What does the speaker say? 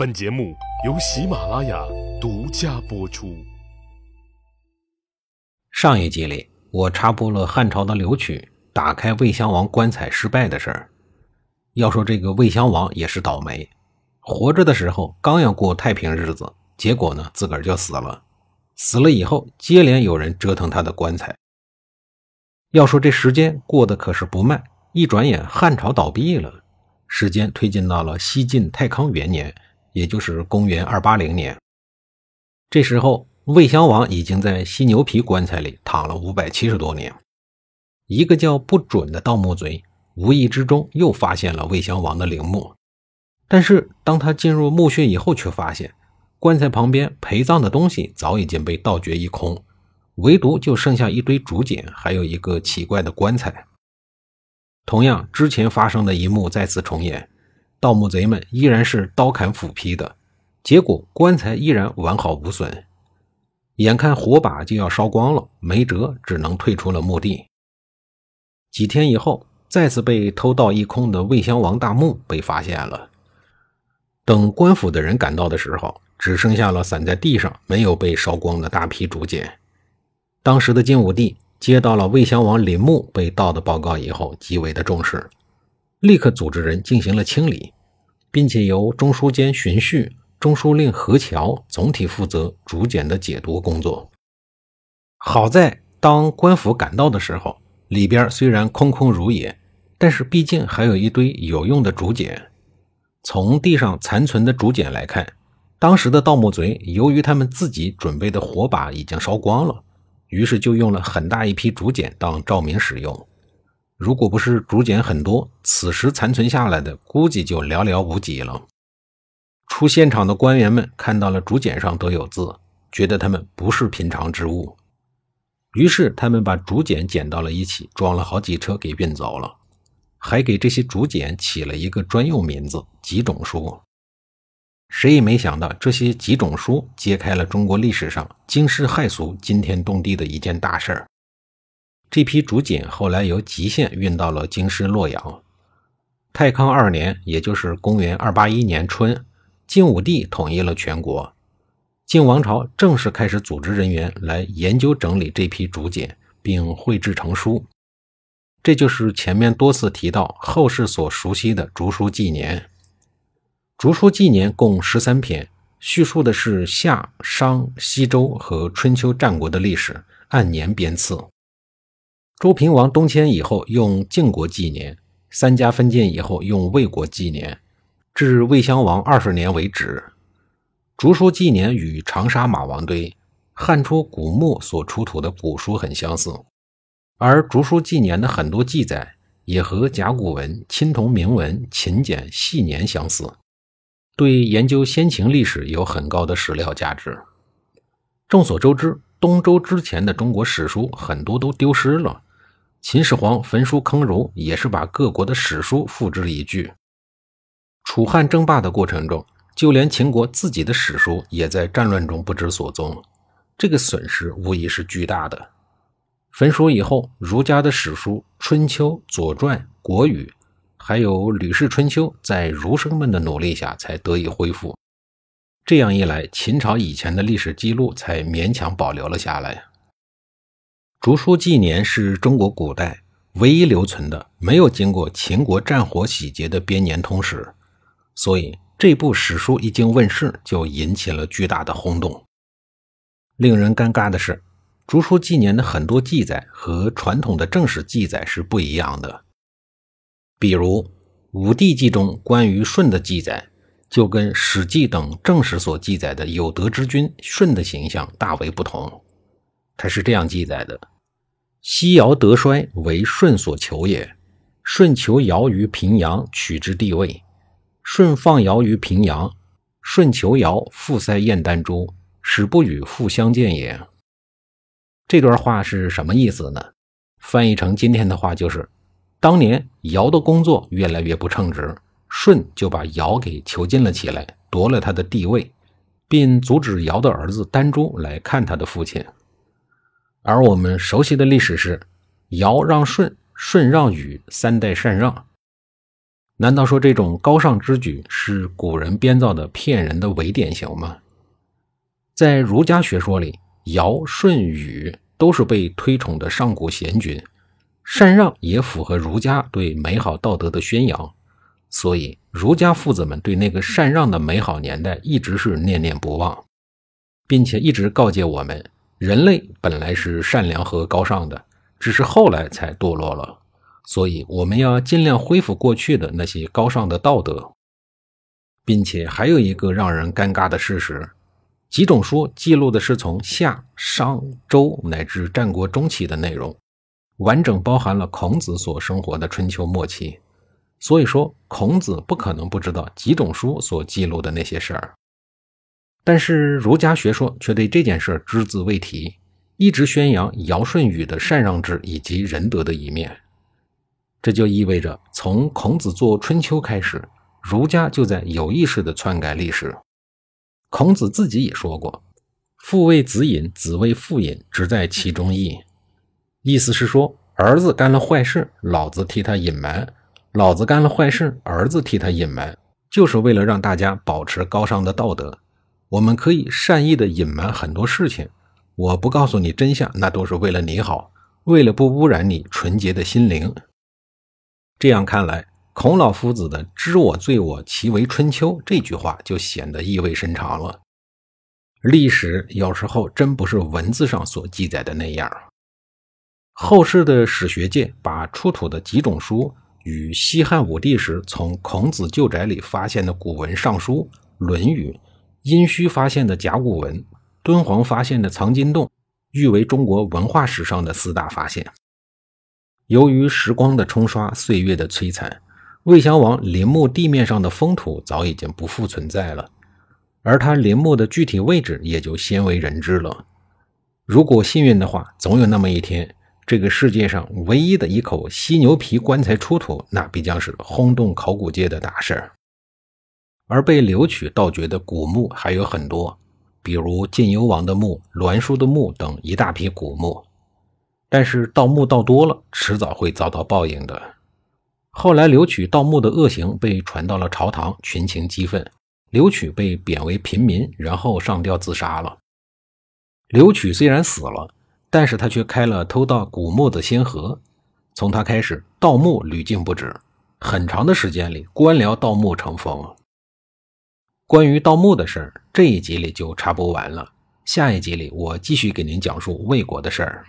本节目由喜马拉雅独家播出。上一集里，我插播了汉朝的刘曲打开魏襄王棺材失败的事儿。要说这个魏襄王也是倒霉，活着的时候刚要过太平日子，结果呢自个儿就死了。死了以后，接连有人折腾他的棺材。要说这时间过得可是不慢，一转眼汉朝倒闭了。时间推进到了西晋太康元年，也就是公元二八零年。这时候，魏襄王已经在犀牛皮棺材里躺了五百七十多年。一个叫不准的盗墓贼，无意之中又发现了魏襄王的陵墓。但是，当他进入墓穴以后，却发现棺材旁边陪葬的东西早已经被盗掘一空，唯独就剩下一堆竹简，还有一个奇怪的棺材。同样，之前发生的一幕再次重演，盗墓贼们依然是刀砍斧劈的，结果棺材依然完好无损。眼看火把就要烧光了，没辙，只能退出了墓地。几天以后，再次被偷盗一空的魏襄王大墓被发现了。等官府的人赶到的时候，只剩下了散在地上没有被烧光的大批竹简。当时的晋武帝。接到了魏襄王陵墓被盗的报告以后，极为的重视，立刻组织人进行了清理，并且由中书监荀彧、中书令何乔总体负责竹简的解读工作。好在当官府赶到的时候，里边虽然空空如也，但是毕竟还有一堆有用的竹简。从地上残存的竹简来看，当时的盗墓贼由于他们自己准备的火把已经烧光了。于是就用了很大一批竹简当照明使用。如果不是竹简很多，此时残存下来的估计就寥寥无几了。出现场的官员们看到了竹简上都有字，觉得他们不是平常之物，于是他们把竹简捡到了一起，装了好几车给运走了，还给这些竹简起了一个专用名字——几种书。谁也没想到，这些几种书揭开了中国历史上惊世骇俗、惊天动地的一件大事儿。这批竹简后来由吉县运到了京师洛阳。太康二年，也就是公元二八一年春，晋武帝统一了全国，晋王朝正式开始组织人员来研究整理这批竹简，并绘制成书。这就是前面多次提到、后世所熟悉的《竹书纪年》。《竹书纪年》共十三篇，叙述的是夏、商、西周和春秋战国的历史，按年编次。周平王东迁以后用晋国纪年，三家分晋以后用魏国纪年，至魏襄王二十年为止。《竹书纪年》与长沙马王堆、汉初古墓所出土的古书很相似，而《竹书纪年》的很多记载也和甲骨文、青铜铭文、秦简、细年相似。对研究先秦历史有很高的史料价值。众所周知，东周之前的中国史书很多都丢失了。秦始皇焚书坑儒，也是把各国的史书付之一炬。楚汉争霸的过程中，就连秦国自己的史书也在战乱中不知所踪，这个损失无疑是巨大的。焚书以后，儒家的史书《春秋》《左传》《国语》。还有《吕氏春秋》在儒生们的努力下才得以恢复。这样一来，秦朝以前的历史记录才勉强保留了下来。《竹书纪年》是中国古代唯一留存的没有经过秦国战火洗劫的编年通史，所以这部史书一经问世，就引起了巨大的轰动。令人尴尬的是，《竹书纪年》的很多记载和传统的正史记载是不一样的。比如《武帝纪》中关于舜的记载，就跟《史记》等正史所记载的有德之君舜的形象大为不同。他是这样记载的：“西尧德衰，为舜所求也。舜求尧于平阳，取之帝位。舜放尧于平阳，舜求尧复塞燕丹珠，使不与复相见也。”这段话是什么意思呢？翻译成今天的话就是。当年尧的工作越来越不称职，舜就把尧给囚禁了起来，夺了他的帝位，并阻止尧的儿子丹朱来看他的父亲。而我们熟悉的历史是：尧让舜，舜让禹，三代禅让。难道说这种高尚之举是古人编造的骗人的伪典型吗？在儒家学说里，尧、舜、禹都是被推崇的上古贤君，禅让也符合儒家对美好道德的宣扬，所以儒家父子们对那个禅让的美好年代一直是念念不忘，并且一直告诫我们：人类本来是善良和高尚的，只是后来才堕落了。所以，我们要尽量恢复过去的那些高尚的道德，并且还有一个让人尴尬的事实：几种书记录的是从夏、商、周乃至战国中期的内容，完整包含了孔子所生活的春秋末期。所以说，孔子不可能不知道几种书所记录的那些事儿。但是，儒家学说却对这件事只字未提，一直宣扬尧舜禹的禅让制以及仁德的一面。这就意味着，从孔子做《春秋》开始，儒家就在有意识地篡改历史。孔子自己也说过：“父为子隐，子为父隐，只在其中矣。”意思是说，儿子干了坏事，老子替他隐瞒；老子干了坏事，儿子替他隐瞒，就是为了让大家保持高尚的道德。我们可以善意地隐瞒很多事情，我不告诉你真相，那都是为了你好，为了不污染你纯洁的心灵。这样看来，孔老夫子的“知我罪我，其为春秋”这句话就显得意味深长了。历史有时候真不是文字上所记载的那样。后世的史学界把出土的几种书与西汉武帝时从孔子旧宅里发现的古文《尚书》《论语》，殷墟发现的甲骨文，敦煌发现的藏经洞，誉为中国文化史上的四大发现。由于时光的冲刷，岁月的摧残，魏襄王陵墓地面上的封土早已经不复存在了，而他陵墓的具体位置也就鲜为人知了。如果幸运的话，总有那么一天，这个世界上唯一的一口犀牛皮棺材出土，那必将是轰动考古界的大事儿。而被留取盗掘的古墓还有很多，比如晋幽王的墓、栾书的墓等一大批古墓。但是盗墓盗多了，迟早会遭到报应的。后来，刘曲盗墓的恶行被传到了朝堂，群情激愤，刘曲被贬为平民，然后上吊自杀了。刘曲虽然死了，但是他却开了偷盗古墓的先河。从他开始，盗墓屡禁不止，很长的时间里，官僚盗墓成风。关于盗墓的事儿，这一集里就插播完了。下一集里，我继续给您讲述魏国的事儿。